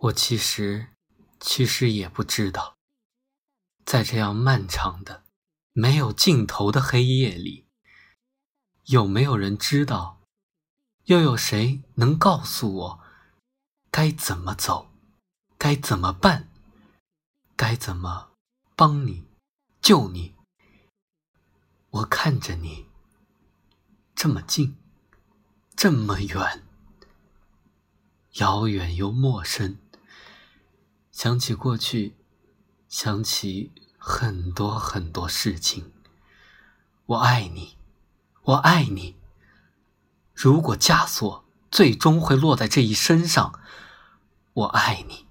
我其实，其实也不知道，在这样漫长的、没有尽头的黑夜里，有没有人知道？又有谁能告诉我，该怎么走，该怎么办，该怎么帮你、救你？我看着你，这么近，这么远，遥远又陌生。想起过去，想起很多很多事情。我爱你，我爱你。如果枷锁最终会落在这一身上，我爱你。